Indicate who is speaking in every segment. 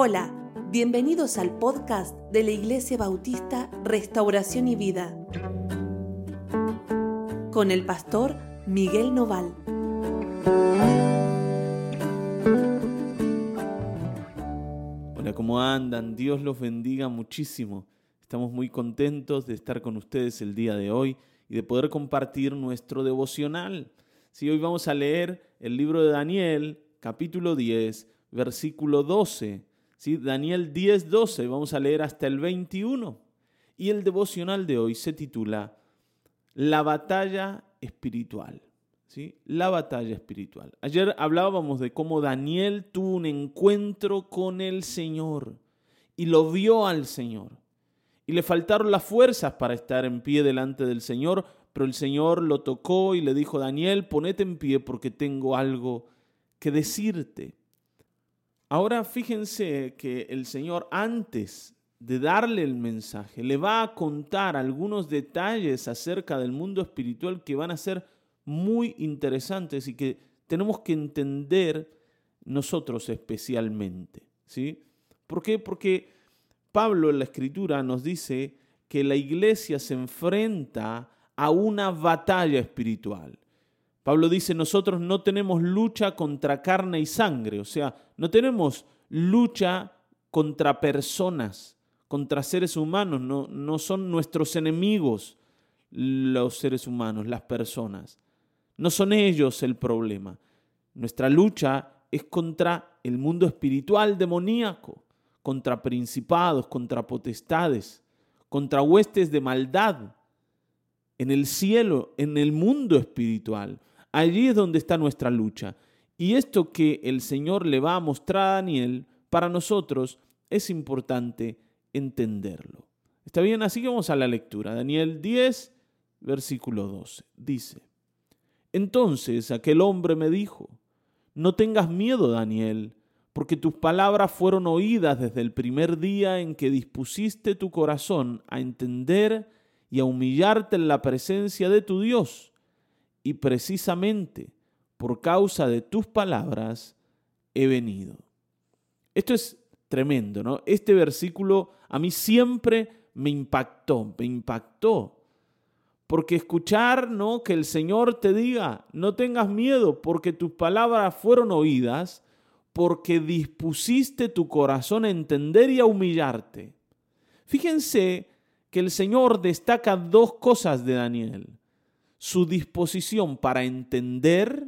Speaker 1: Hola, bienvenidos al podcast de la Iglesia Bautista Restauración y Vida con el pastor Miguel Noval.
Speaker 2: Hola, ¿cómo andan? Dios los bendiga muchísimo. Estamos muy contentos de estar con ustedes el día de hoy y de poder compartir nuestro devocional. Si hoy vamos a leer el libro de Daniel, capítulo 10, versículo 12. ¿Sí? Daniel 10, 12, vamos a leer hasta el 21. Y el devocional de hoy se titula La batalla espiritual. ¿sí? La batalla espiritual. Ayer hablábamos de cómo Daniel tuvo un encuentro con el Señor y lo vio al Señor. Y le faltaron las fuerzas para estar en pie delante del Señor, pero el Señor lo tocó y le dijo, Daniel, ponete en pie porque tengo algo que decirte. Ahora fíjense que el Señor antes de darle el mensaje le va a contar algunos detalles acerca del mundo espiritual que van a ser muy interesantes y que tenemos que entender nosotros especialmente. ¿sí? ¿Por qué? Porque Pablo en la escritura nos dice que la iglesia se enfrenta a una batalla espiritual. Pablo dice, nosotros no tenemos lucha contra carne y sangre, o sea, no tenemos lucha contra personas, contra seres humanos, no, no son nuestros enemigos los seres humanos, las personas. No son ellos el problema. Nuestra lucha es contra el mundo espiritual demoníaco, contra principados, contra potestades, contra huestes de maldad en el cielo, en el mundo espiritual. Allí es donde está nuestra lucha. Y esto que el Señor le va a mostrar a Daniel, para nosotros es importante entenderlo. ¿Está bien? Así que vamos a la lectura. Daniel 10, versículo 12. Dice, entonces aquel hombre me dijo, no tengas miedo, Daniel, porque tus palabras fueron oídas desde el primer día en que dispusiste tu corazón a entender y a humillarte en la presencia de tu Dios y precisamente por causa de tus palabras he venido. Esto es tremendo, ¿no? Este versículo a mí siempre me impactó, me impactó. Porque escuchar, ¿no? Que el Señor te diga, no tengas miedo porque tus palabras fueron oídas, porque dispusiste tu corazón a entender y a humillarte. Fíjense que el Señor destaca dos cosas de Daniel su disposición para entender,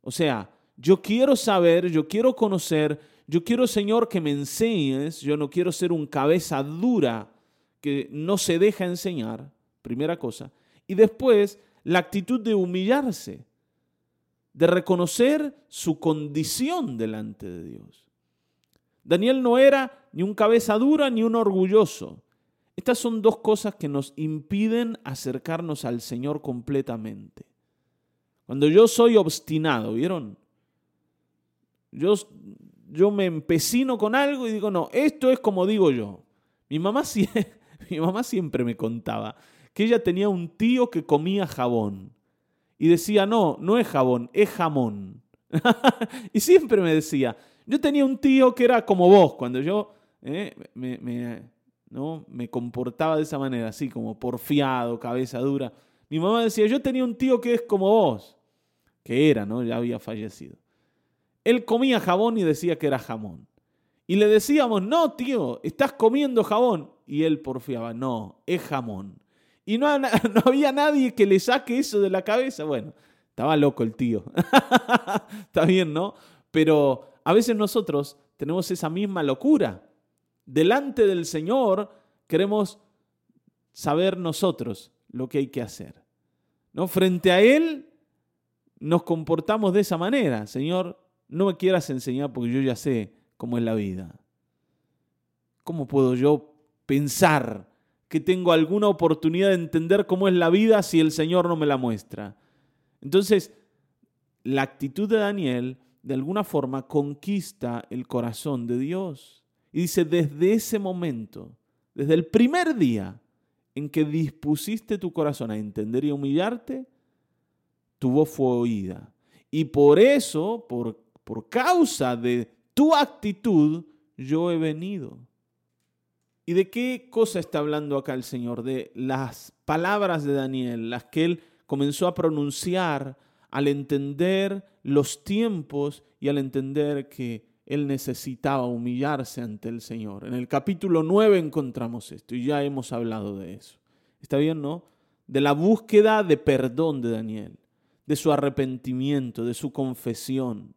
Speaker 2: o sea, yo quiero saber, yo quiero conocer, yo quiero, Señor, que me enseñes, yo no quiero ser un cabeza dura que no se deja enseñar, primera cosa. Y después, la actitud de humillarse, de reconocer su condición delante de Dios. Daniel no era ni un cabeza dura ni un orgulloso. Estas son dos cosas que nos impiden acercarnos al Señor completamente. Cuando yo soy obstinado, ¿vieron? Yo, yo me empecino con algo y digo, no, esto es como digo yo. Mi mamá, mi mamá siempre me contaba que ella tenía un tío que comía jabón. Y decía, no, no es jabón, es jamón. y siempre me decía, yo tenía un tío que era como vos, cuando yo eh, me, ¿no? Me comportaba de esa manera, así como porfiado, cabeza dura. Mi mamá decía, yo tenía un tío que es como vos, que era, ¿no? Ya había fallecido. Él comía jabón y decía que era jamón. Y le decíamos, no, tío, estás comiendo jabón. Y él porfiaba, no, es jamón. Y no, no había nadie que le saque eso de la cabeza. Bueno, estaba loco el tío. Está bien, ¿no? Pero a veces nosotros tenemos esa misma locura delante del Señor queremos saber nosotros lo que hay que hacer. ¿No? Frente a Él nos comportamos de esa manera. Señor, no me quieras enseñar porque yo ya sé cómo es la vida. ¿Cómo puedo yo pensar que tengo alguna oportunidad de entender cómo es la vida si el Señor no me la muestra? Entonces, la actitud de Daniel de alguna forma conquista el corazón de Dios. Y dice, desde ese momento, desde el primer día en que dispusiste tu corazón a entender y humillarte, tu voz fue oída. Y por eso, por, por causa de tu actitud, yo he venido. ¿Y de qué cosa está hablando acá el Señor? De las palabras de Daniel, las que él comenzó a pronunciar al entender los tiempos y al entender que él necesitaba humillarse ante el Señor. En el capítulo 9 encontramos esto y ya hemos hablado de eso. ¿Está bien, no? De la búsqueda de perdón de Daniel, de su arrepentimiento, de su confesión,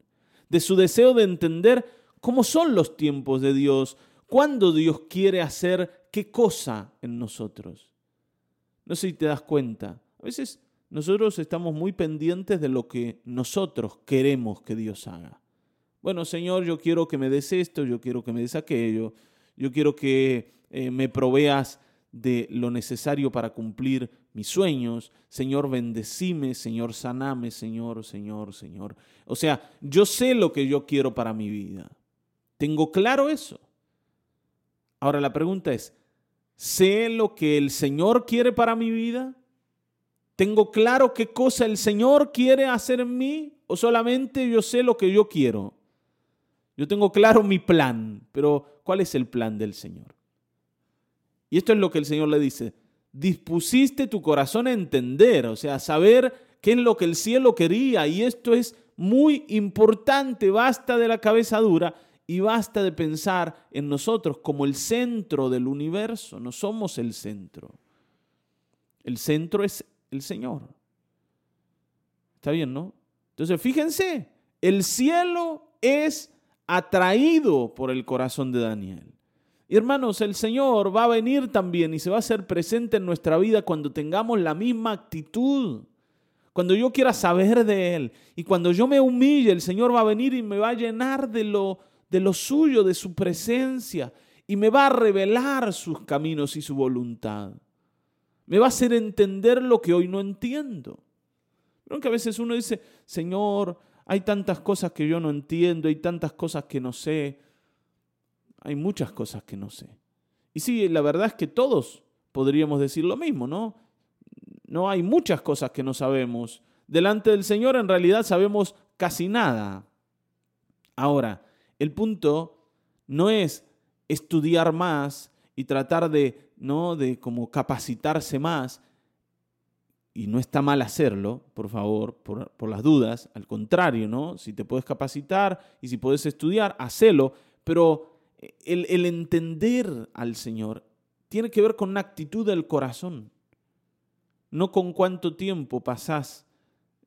Speaker 2: de su deseo de entender cómo son los tiempos de Dios, cuándo Dios quiere hacer qué cosa en nosotros. No sé si te das cuenta. A veces nosotros estamos muy pendientes de lo que nosotros queremos que Dios haga. Bueno, Señor, yo quiero que me des esto, yo quiero que me des aquello, yo quiero que eh, me proveas de lo necesario para cumplir mis sueños. Señor, bendecime, Señor, saname, Señor, Señor, Señor. O sea, yo sé lo que yo quiero para mi vida. Tengo claro eso. Ahora la pregunta es, ¿sé lo que el Señor quiere para mi vida? ¿Tengo claro qué cosa el Señor quiere hacer en mí? ¿O solamente yo sé lo que yo quiero? Yo tengo claro mi plan, pero ¿cuál es el plan del Señor? Y esto es lo que el Señor le dice. Dispusiste tu corazón a entender, o sea, a saber qué es lo que el cielo quería. Y esto es muy importante. Basta de la cabeza dura y basta de pensar en nosotros como el centro del universo. No somos el centro. El centro es el Señor. Está bien, ¿no? Entonces, fíjense, el cielo es atraído por el corazón de Daniel. Hermanos, el Señor va a venir también y se va a hacer presente en nuestra vida cuando tengamos la misma actitud. Cuando yo quiera saber de Él y cuando yo me humille, el Señor va a venir y me va a llenar de lo, de lo suyo, de su presencia y me va a revelar sus caminos y su voluntad. Me va a hacer entender lo que hoy no entiendo. Pero que a veces uno dice, Señor, hay tantas cosas que yo no entiendo, hay tantas cosas que no sé. Hay muchas cosas que no sé. Y sí, la verdad es que todos podríamos decir lo mismo, ¿no? No hay muchas cosas que no sabemos. Delante del Señor en realidad sabemos casi nada. Ahora, el punto no es estudiar más y tratar de ¿no? De como capacitarse más. Y no está mal hacerlo, por favor, por, las dudas. Al contrario, ¿no? Si te puedes capacitar y si puedes estudiar, hacelo. Pero el, el entender al Señor tiene que ver con una actitud del corazón. No con cuánto tiempo pasás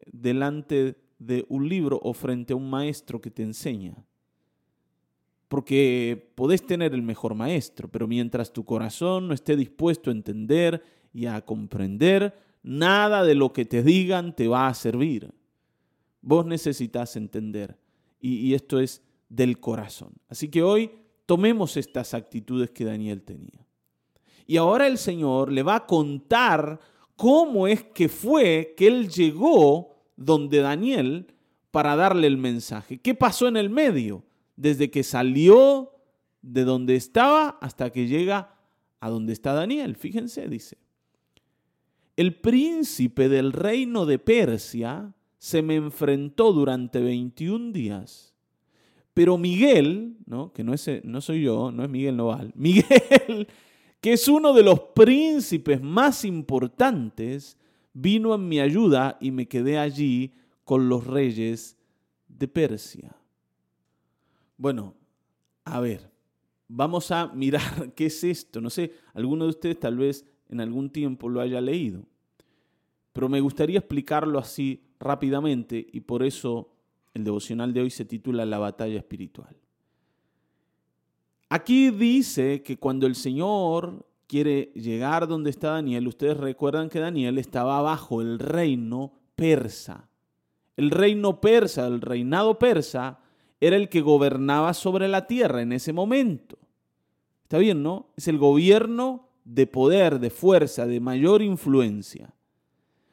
Speaker 2: delante de un libro o frente a un maestro que te enseña porque podés tener el mejor maestro, pero mientras tu corazón no esté dispuesto a entender y a comprender, nada de lo que te digan te va a servir. Vos necesitas entender y, esto es del corazón. Así que hoy tomemos estas actitudes que Daniel tenía. Y ahora el Señor le va a contar cómo es que fue que él llegó donde Daniel para darle el mensaje. ¿Qué pasó en el medio? desde que salió de donde estaba hasta que llega a donde está Daniel. Fíjense, dice. El príncipe del reino de Persia se me enfrentó durante 21 días. Pero Miguel, ¿no? que no, es, no soy yo, no es Miguel Noval, Miguel, que es uno de los príncipes más importantes, vino en mi ayuda y me quedé allí con los reyes de Persia. Bueno, a ver, vamos a mirar qué es esto. No sé, alguno de ustedes tal vez en algún tiempo lo haya leído, pero me gustaría explicarlo así rápidamente y por eso el devocional de hoy se titula La batalla espiritual. Aquí dice que cuando el Señor quiere llegar donde está Daniel, ustedes recuerdan que Daniel estaba bajo el reino persa. El reino persa, el reinado persa, era el que gobernaba sobre la tierra en ese momento. Está bien, ¿no? Es el gobierno de poder, de fuerza, de mayor influencia.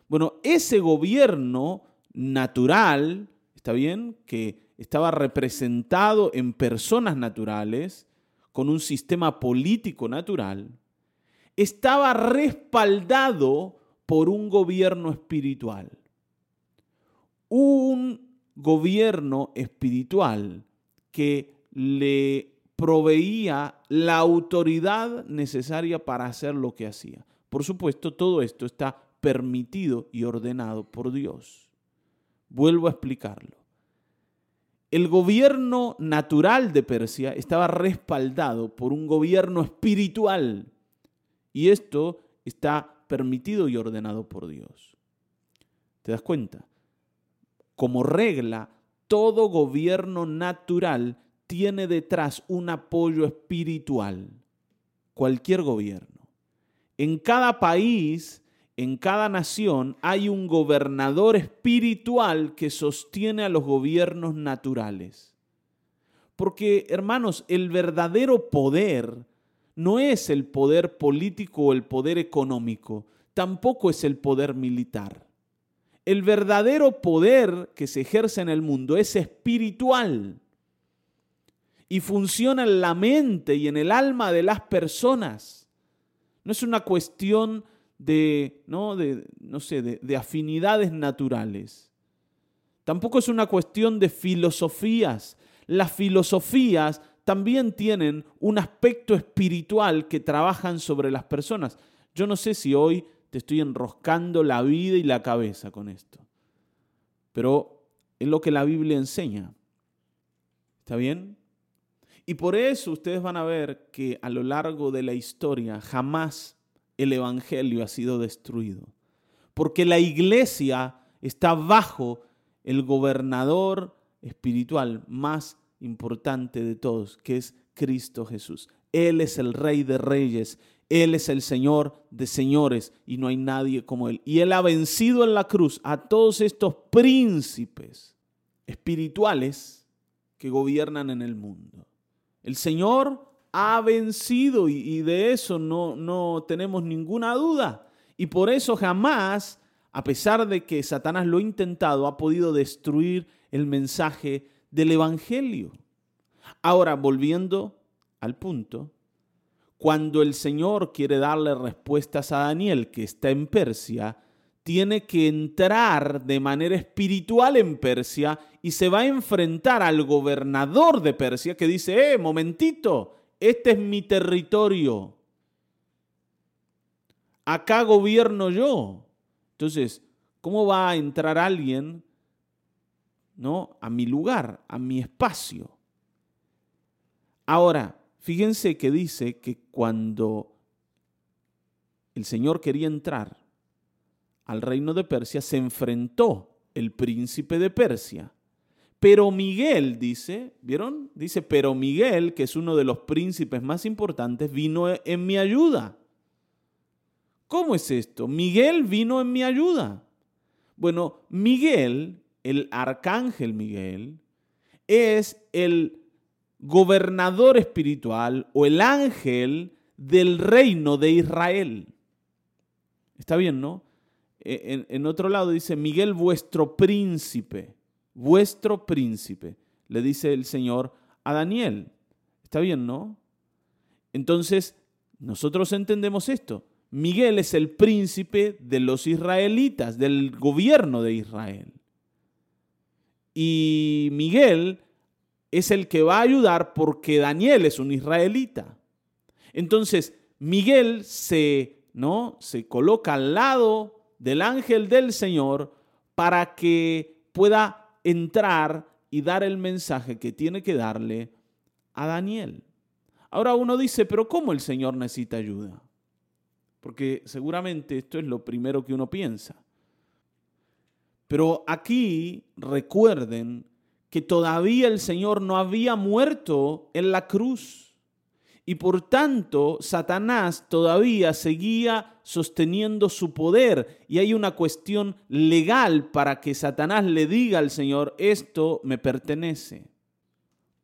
Speaker 2: Bueno, ese gobierno natural, está bien, que estaba representado en personas naturales, con un sistema político natural, estaba respaldado por un gobierno espiritual. Un gobierno espiritual que le proveía la autoridad necesaria para hacer lo que hacía. Por supuesto, todo esto está permitido y ordenado por Dios. Vuelvo a explicarlo. El gobierno natural de Persia estaba respaldado por un gobierno espiritual y esto está permitido y ordenado por Dios. ¿Te das cuenta? Como regla, todo gobierno natural tiene detrás un apoyo espiritual. Cualquier gobierno. En cada país, en cada nación, hay un gobernador espiritual que sostiene a los gobiernos naturales. Porque, hermanos, el verdadero poder no es el poder político o el poder económico, tampoco es el poder militar. El verdadero poder que se ejerce en el mundo es espiritual y funciona en la mente y en el alma de las personas. No es una cuestión de, ¿no? de, no sé, de, de afinidades naturales. Tampoco es una cuestión de filosofías. Las filosofías también tienen un aspecto espiritual que trabajan sobre las personas. Yo no sé si hoy te estoy enroscando la vida y la cabeza con esto. Pero es lo que la Biblia enseña. ¿Está bien? Y por eso ustedes van a ver que a lo largo de la historia jamás el Evangelio ha sido destruido. Porque la iglesia está bajo el gobernador espiritual más importante de todos, que es Cristo Jesús. Él es el Rey de Reyes él es el Señor de señores y no hay nadie como Él. Y Él ha vencido en la cruz a todos estos príncipes espirituales que gobiernan en el mundo. El Señor ha vencido y, de eso no, no tenemos ninguna duda. Y por eso jamás, a pesar de que Satanás lo ha intentado, ha podido destruir el mensaje del Evangelio. Ahora, volviendo al punto, cuando el Señor quiere darle respuestas a Daniel, que está en Persia, tiene que entrar de manera espiritual en Persia y se va a enfrentar al gobernador de Persia que dice, eh, momentito, este es mi territorio. Acá gobierno yo. Entonces, ¿cómo va a entrar alguien ¿no? a mi lugar, a mi espacio? Ahora, Fíjense que dice que cuando el Señor quería entrar al reino de Persia, se enfrentó el príncipe de Persia. Pero Miguel, dice, ¿vieron? Dice, pero Miguel, que es uno de los príncipes más importantes, vino en mi ayuda. ¿Cómo es esto? Miguel vino en mi ayuda. Bueno, Miguel, el arcángel Miguel, es el gobernador espiritual o el ángel del reino de Israel. Está bien, ¿no? E, en, otro lado dice, Miguel vuestro príncipe, vuestro príncipe, le dice el Señor a Daniel. Está bien, ¿no? Entonces, nosotros entendemos esto. Miguel es el príncipe de los israelitas, del gobierno de Israel. Y Miguel es el que va a ayudar porque Daniel es un israelita. Entonces, Miguel se, ¿no? se coloca al lado del ángel del Señor para que pueda entrar y dar el mensaje que tiene que darle a Daniel. Ahora uno dice, pero ¿cómo el Señor necesita ayuda? Porque seguramente esto es lo primero que uno piensa. Pero aquí recuerden que todavía el Señor no había muerto en la cruz. Y por tanto, Satanás todavía seguía sosteniendo su poder. Y hay una cuestión legal para que Satanás le diga al Señor, esto me pertenece.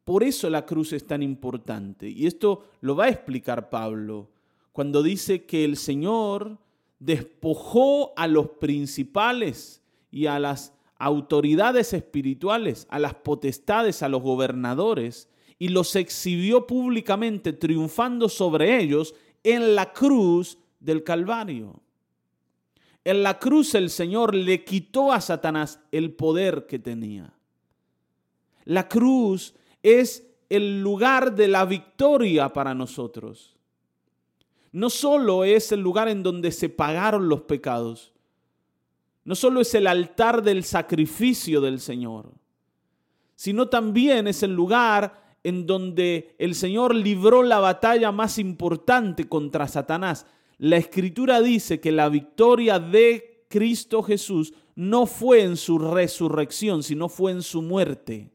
Speaker 2: Por eso la cruz es tan importante. Y esto lo va a explicar Pablo cuando dice que el Señor despojó a los principales y a las autoridades espirituales, a las potestades, a los gobernadores, y los exhibió públicamente triunfando sobre ellos en la cruz del Calvario. En la cruz el Señor le quitó a Satanás el poder que tenía. La cruz es el lugar de la victoria para nosotros. No solo es el lugar en donde se pagaron los pecados, no solo es el altar del sacrificio del Señor, sino también es el lugar en donde el Señor libró la batalla más importante contra Satanás. La escritura dice que la victoria de Cristo Jesús no fue en su resurrección, sino fue en su muerte.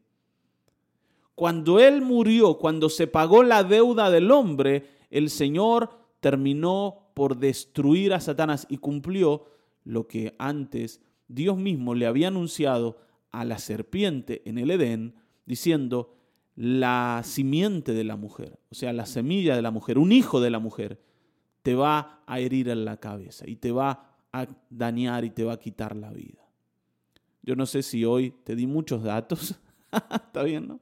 Speaker 2: Cuando Él murió, cuando se pagó la deuda del hombre, el Señor terminó por destruir a Satanás y cumplió lo que antes Dios mismo le había anunciado a la serpiente en el Edén, diciendo, la simiente de la mujer, o sea, la semilla de la mujer, un hijo de la mujer, te va a herir en la cabeza y te va a dañar y te va a quitar la vida. Yo no sé si hoy te di muchos datos, está bien, ¿no?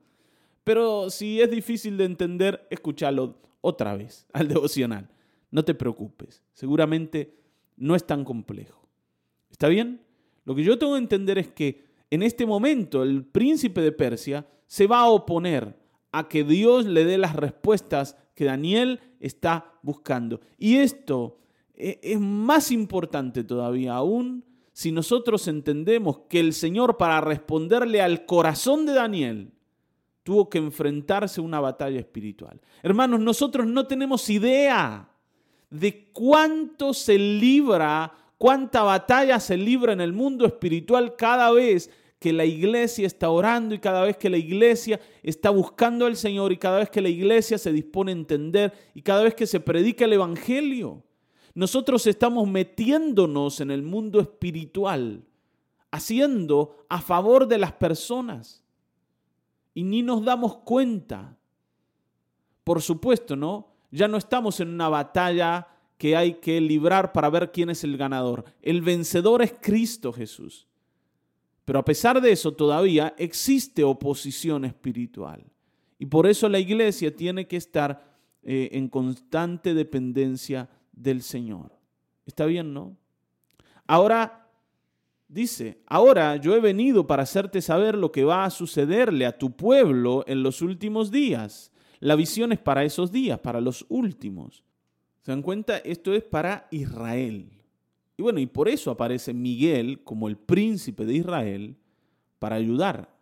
Speaker 2: Pero si es difícil de entender, escúchalo otra vez al devocional. No te preocupes, seguramente no es tan complejo. ¿Está bien? Lo que yo tengo que entender es que en este momento el príncipe de Persia se va a oponer a que Dios le dé las respuestas que Daniel está buscando. Y esto e, es más importante todavía aún si nosotros entendemos que el Señor para responderle al corazón de Daniel tuvo que enfrentarse a una batalla espiritual. Hermanos, nosotros no tenemos idea de cuánto se libra, cuánta batalla se libra en el mundo espiritual cada vez que la iglesia está orando y cada vez que la iglesia está buscando al Señor y cada vez que la iglesia se dispone a entender y cada vez que se predica el Evangelio. Nosotros estamos metiéndonos en el mundo espiritual, haciendo a favor de las personas y ni nos damos cuenta. Por supuesto, ¿no? Ya no estamos en una batalla que hay que librar para ver quién es el ganador. El vencedor es Cristo Jesús. Pero a pesar de eso todavía existe oposición espiritual. Y por eso la iglesia tiene que estar eh, en constante dependencia del Señor. ¿Está bien, no? Ahora Dice, ahora yo he venido para hacerte saber lo que va a sucederle a tu pueblo en los últimos días. La visión es para esos días, para los últimos. ¿Se dan cuenta? Esto es para Israel. Y bueno, y por eso aparece Miguel como el príncipe de Israel para ayudar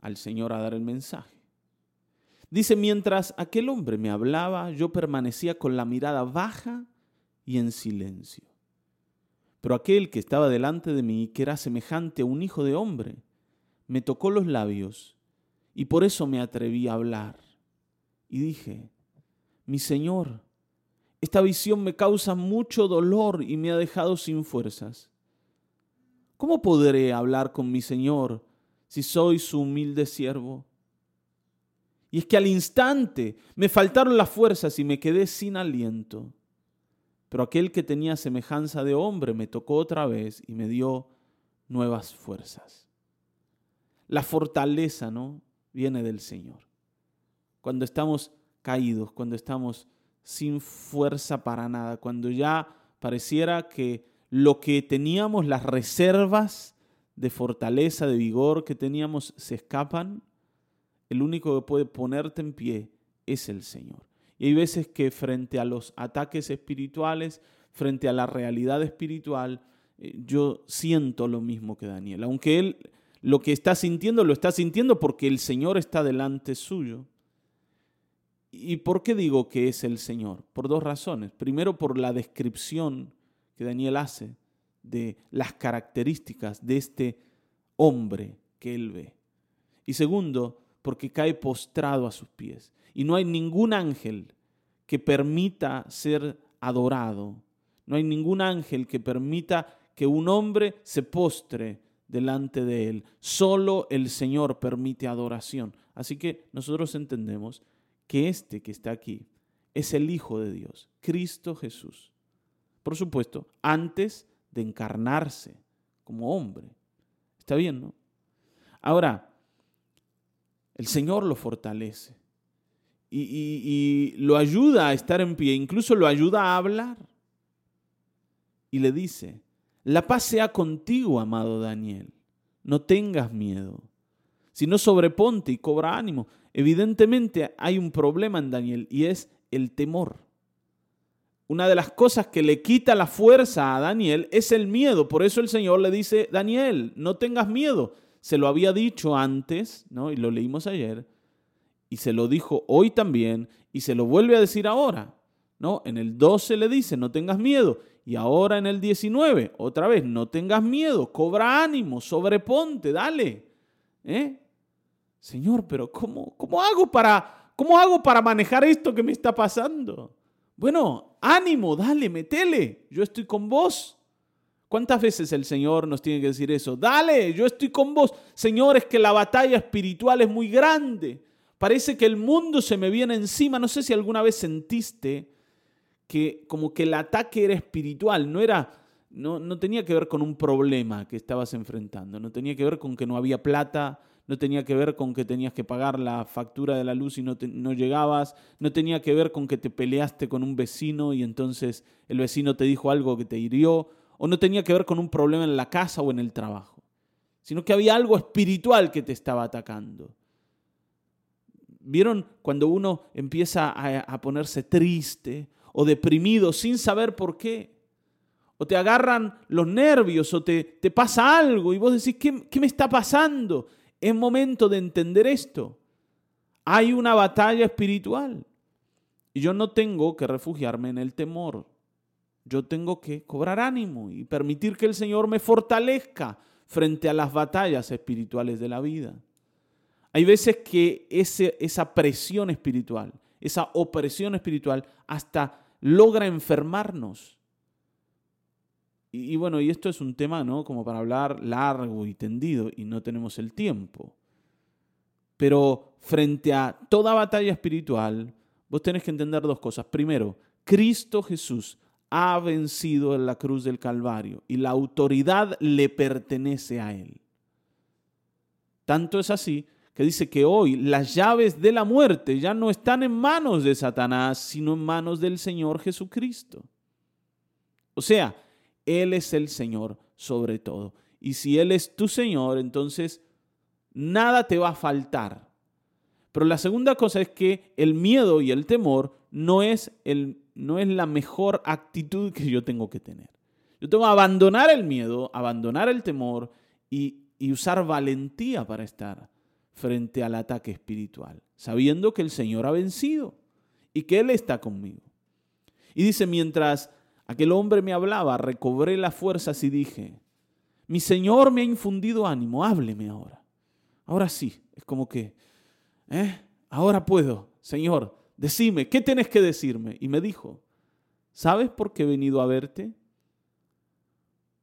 Speaker 2: al Señor a dar el mensaje. Dice, mientras aquel hombre me hablaba, yo permanecía con la mirada baja y en silencio. Pero aquel que estaba delante de mí, que era semejante a un hijo de hombre, me tocó los labios y por eso me atreví a hablar. Y dije, mi Señor, esta visión me causa mucho dolor y me ha dejado sin fuerzas. ¿Cómo podré hablar con mi Señor si soy su humilde siervo? Y es que al instante me faltaron las fuerzas y me quedé sin aliento. Pero aquel que tenía semejanza de hombre me tocó otra vez y me dio nuevas fuerzas. La fortaleza, ¿no? Viene del Señor. Cuando estamos caídos, cuando estamos sin fuerza para nada, cuando ya pareciera que lo que teníamos, las reservas de fortaleza, de vigor que teníamos, se escapan, el único que puede ponerte en pie es el Señor. Y hay veces que frente a los ataques espirituales, frente a la realidad espiritual, eh, yo siento lo mismo que Daniel. Aunque él lo que está sintiendo, lo está sintiendo porque el Señor está delante suyo. ¿Y por qué digo que es el Señor? Por dos razones. Primero, por la descripción que Daniel hace de las características de este hombre que él ve. Y segundo, porque cae postrado a sus pies. Y no hay ningún ángel que permita ser adorado. No hay ningún ángel que permita que un hombre se postre delante de él. Solo el Señor permite adoración. Así que nosotros entendemos que este que está aquí es el Hijo de Dios, Cristo Jesús. Por supuesto, antes de encarnarse como hombre. Está bien, ¿no? Ahora, el Señor lo fortalece y, lo ayuda a estar en pie, incluso lo ayuda a hablar. Y le dice, la paz sea contigo, amado Daniel, no tengas miedo, sino sobreponte y cobra ánimo. Evidentemente hay un problema en Daniel y es el temor. Una de las cosas que le quita la fuerza a Daniel es el miedo. Por eso el Señor le dice, Daniel, no tengas miedo. Se lo había dicho antes, ¿no? Y lo leímos ayer. Y se lo dijo hoy también. Y se lo vuelve a decir ahora. ¿no? En el 12 le dice, no tengas miedo. Y ahora en el 19, otra vez, no tengas miedo, cobra ánimo, sobreponte, dale. ¿Eh? Señor, pero ¿cómo, cómo, hago para, ¿cómo hago para manejar esto que me está pasando? Bueno, ánimo, dale, metele, yo estoy con vos. ¿Cuántas veces el Señor nos tiene que decir eso? Dale, yo estoy con vos. Señor, es que la batalla espiritual es muy grande. Parece que el mundo se me viene encima. No sé si alguna vez sentiste que como que el ataque era espiritual, no era, no, no tenía que ver con un problema que estabas enfrentando, no tenía que ver con que no había plata, no tenía que ver con que tenías que pagar la factura de la luz y no, no llegabas, no tenía que ver con que te peleaste con un vecino y entonces el vecino te dijo algo que te hirió, o no tenía que ver con un problema en la casa o en el trabajo, sino que había algo espiritual que te estaba atacando. ¿Vieron cuando uno empieza a, a ponerse triste o deprimido sin saber por qué. O te agarran los nervios o te, te pasa algo y vos decís, ¿qué, ¿qué me está pasando? Es momento de entender esto. Hay una batalla espiritual. Y yo no tengo que refugiarme en el temor. Yo tengo que cobrar ánimo y permitir que el Señor me fortalezca frente a las batallas espirituales de la vida. Hay veces que ese, esa presión espiritual, esa opresión espiritual, hasta logra enfermarnos. Y, bueno, y esto es un tema, ¿no? Como para hablar largo y tendido y no tenemos el tiempo. Pero frente a toda batalla espiritual, vos tenés que entender dos cosas. Primero, Cristo Jesús ha vencido en la cruz del Calvario y la autoridad le pertenece a Él. Tanto es así que dice que hoy las llaves de la muerte ya no están en manos de Satanás, sino en manos del Señor Jesucristo. O sea, Él es el Señor sobre todo. Y si Él es tu Señor, entonces nada te va a faltar. Pero la segunda cosa es que el miedo y el temor no es, el, no es la mejor actitud que yo tengo que tener. Yo tengo que abandonar el miedo, abandonar el temor y, y usar valentía para estar frente al ataque espiritual, sabiendo que el Señor ha vencido y que Él está conmigo. Y dice, mientras aquel hombre me hablaba, recobré las fuerzas y dije, mi Señor me ha infundido ánimo, hábleme ahora. Ahora sí, es como que, ¿eh? Ahora puedo, Señor, decime, ¿qué tienes que decirme? Y me dijo, ¿sabes por qué he venido a verte?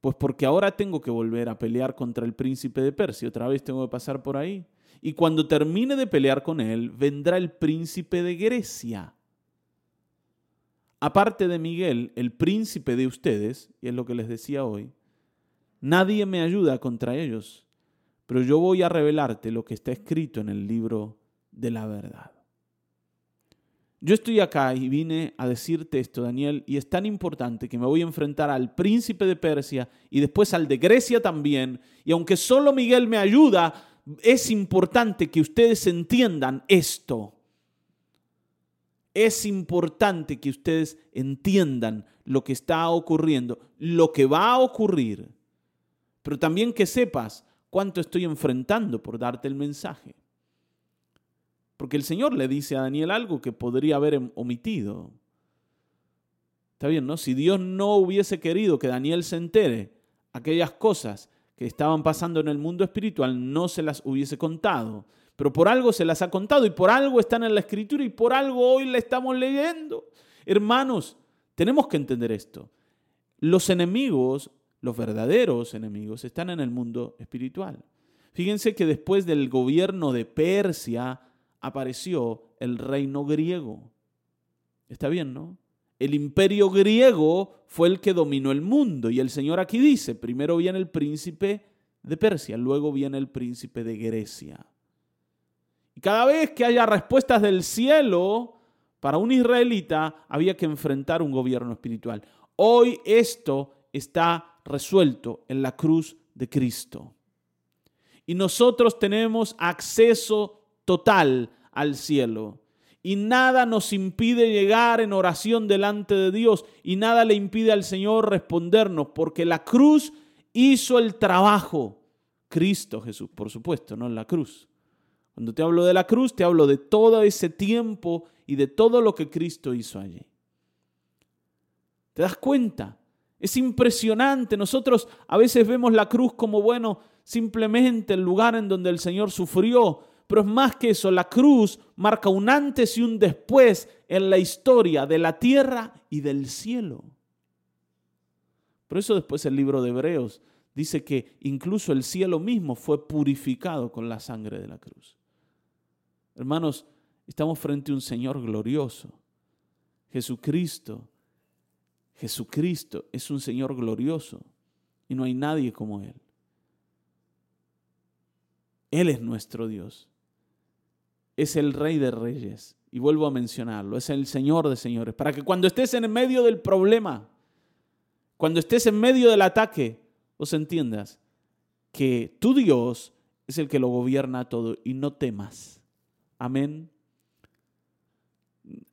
Speaker 2: Pues porque ahora tengo que volver a pelear contra el príncipe de Persia, otra vez tengo que pasar por ahí y cuando termine de pelear con él, vendrá el príncipe de Grecia. Aparte de Miguel, el príncipe de ustedes, y es lo que les decía hoy, nadie me ayuda contra ellos, pero yo voy a revelarte lo que está escrito en el libro de la verdad. Yo estoy acá y vine a decirte esto, Daniel, y es tan importante que me voy a enfrentar al príncipe de Persia y después al de Grecia también, y aunque solo Miguel me ayuda, es importante que ustedes entiendan esto. Es importante que ustedes entiendan lo que está ocurriendo, lo que va a ocurrir, pero también que sepas cuánto estoy enfrentando por darte el mensaje. Porque el Señor le dice a Daniel algo que podría haber omitido. Está bien, ¿no? Si Dios no hubiese querido que Daniel se entere aquellas cosas que estaban pasando en el mundo espiritual no se las hubiese contado. Pero por algo se las ha contado y por algo están en la escritura y por algo hoy la estamos leyendo. Hermanos, tenemos que entender esto. Los enemigos, los verdaderos enemigos, están en el mundo espiritual. Fíjense que después del gobierno de Persia apareció el reino griego. Está bien, ¿no? El imperio griego fue el que dominó el mundo. Y el Señor aquí dice, primero viene el príncipe de Persia, luego viene el príncipe de Grecia. Y cada vez que haya respuestas del cielo, para un israelita había que enfrentar un gobierno espiritual. Hoy esto está resuelto en la cruz de Cristo. Y nosotros tenemos acceso total al cielo. Y nada nos impide llegar en oración delante de Dios y nada le impide al Señor respondernos, porque la cruz hizo el trabajo. Cristo Jesús, por supuesto, no la cruz. Cuando te hablo de la cruz, te hablo de todo ese tiempo y de todo lo que Cristo hizo allí. ¿Te das cuenta? Es impresionante. Nosotros a veces vemos la cruz como, bueno, simplemente el lugar en donde el Señor sufrió, pero es más que eso, la cruz marca un antes y un después en la historia de la tierra y del cielo. Por eso después el libro de Hebreos dice que incluso el cielo mismo fue purificado con la sangre de la cruz. Hermanos, estamos frente a un Señor glorioso. Jesucristo, Jesucristo es un Señor glorioso y no hay nadie como Él. Él es nuestro Dios es el rey de reyes. Y vuelvo a mencionarlo, es el Señor de señores. Para que cuando estés en medio del problema, cuando estés en medio del ataque, os entiendas que tu Dios es el que lo gobierna todo y no temas. Amén.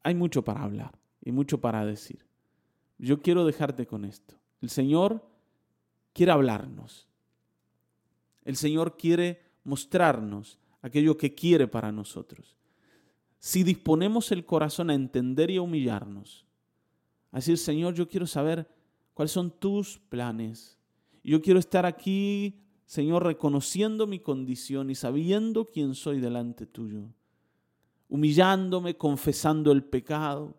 Speaker 2: Hay mucho para hablar y mucho para decir. Yo quiero dejarte con esto. El Señor quiere hablarnos. El Señor quiere mostrarnos aquello que quiere para nosotros. Si disponemos el corazón a entender y a humillarnos, a decir, Señor, yo quiero saber cuáles son tus planes. Yo quiero estar aquí, Señor, reconociendo mi condición y sabiendo quién soy delante tuyo. Humillándome, confesando el pecado,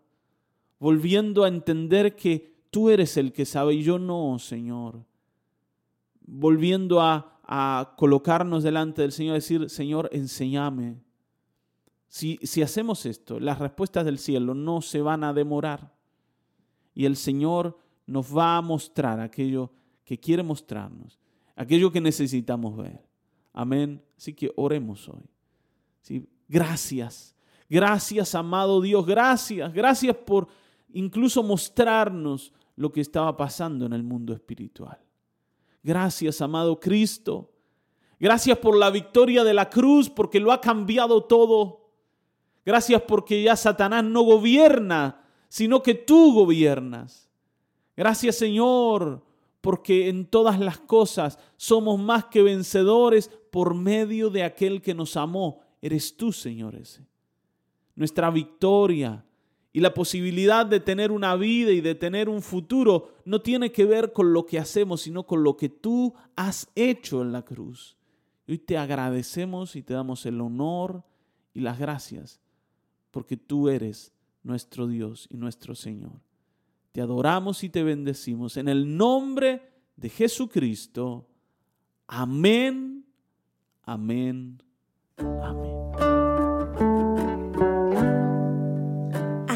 Speaker 2: volviendo a entender que tú eres el que sabe y yo no, Señor. Volviendo a a colocarnos delante del Señor decir, Señor, enséñame. Si, si hacemos esto, las respuestas del cielo no se van a demorar y el Señor nos va a mostrar aquello que quiere mostrarnos, aquello que necesitamos ver. Amén. Así que oremos hoy. ¿Sí? Gracias, gracias amado Dios, gracias, gracias por incluso mostrarnos lo que estaba pasando en el mundo espiritual. Gracias, amado Cristo. Gracias por la victoria de la cruz, porque lo ha cambiado todo. Gracias porque ya Satanás no gobierna, sino que tú gobiernas. Gracias, Señor, porque en todas las cosas somos más que vencedores por medio de aquel que nos amó. Eres tú, Señor, ese. Nuestra victoria, y la posibilidad de tener una vida y de tener un futuro no tiene que ver con lo que hacemos, sino con lo que tú has hecho en la cruz. Hoy te agradecemos y te damos el honor y las gracias, porque tú eres nuestro Dios y nuestro Señor. Te adoramos y te bendecimos en el nombre de Jesucristo. Amén, amén, amén.